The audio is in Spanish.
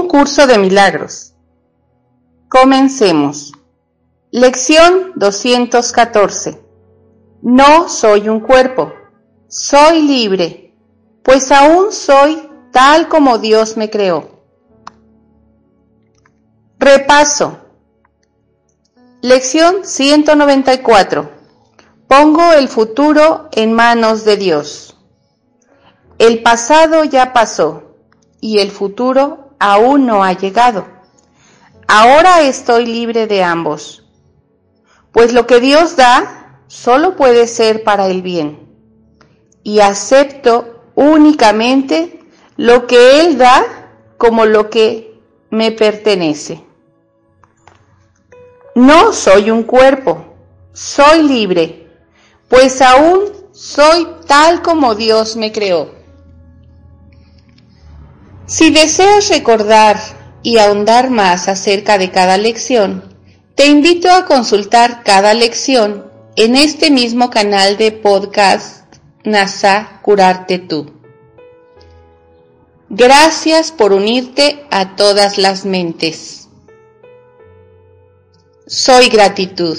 Un curso de milagros. Comencemos. Lección 214. No soy un cuerpo, soy libre, pues aún soy tal como Dios me creó. Repaso. Lección 194. Pongo el futuro en manos de Dios. El pasado ya pasó y el futuro aún no ha llegado. Ahora estoy libre de ambos, pues lo que Dios da solo puede ser para el bien, y acepto únicamente lo que Él da como lo que me pertenece. No soy un cuerpo, soy libre, pues aún soy tal como Dios me creó. Si deseas recordar y ahondar más acerca de cada lección, te invito a consultar cada lección en este mismo canal de podcast NASA Curarte Tú. Gracias por unirte a todas las mentes. Soy gratitud.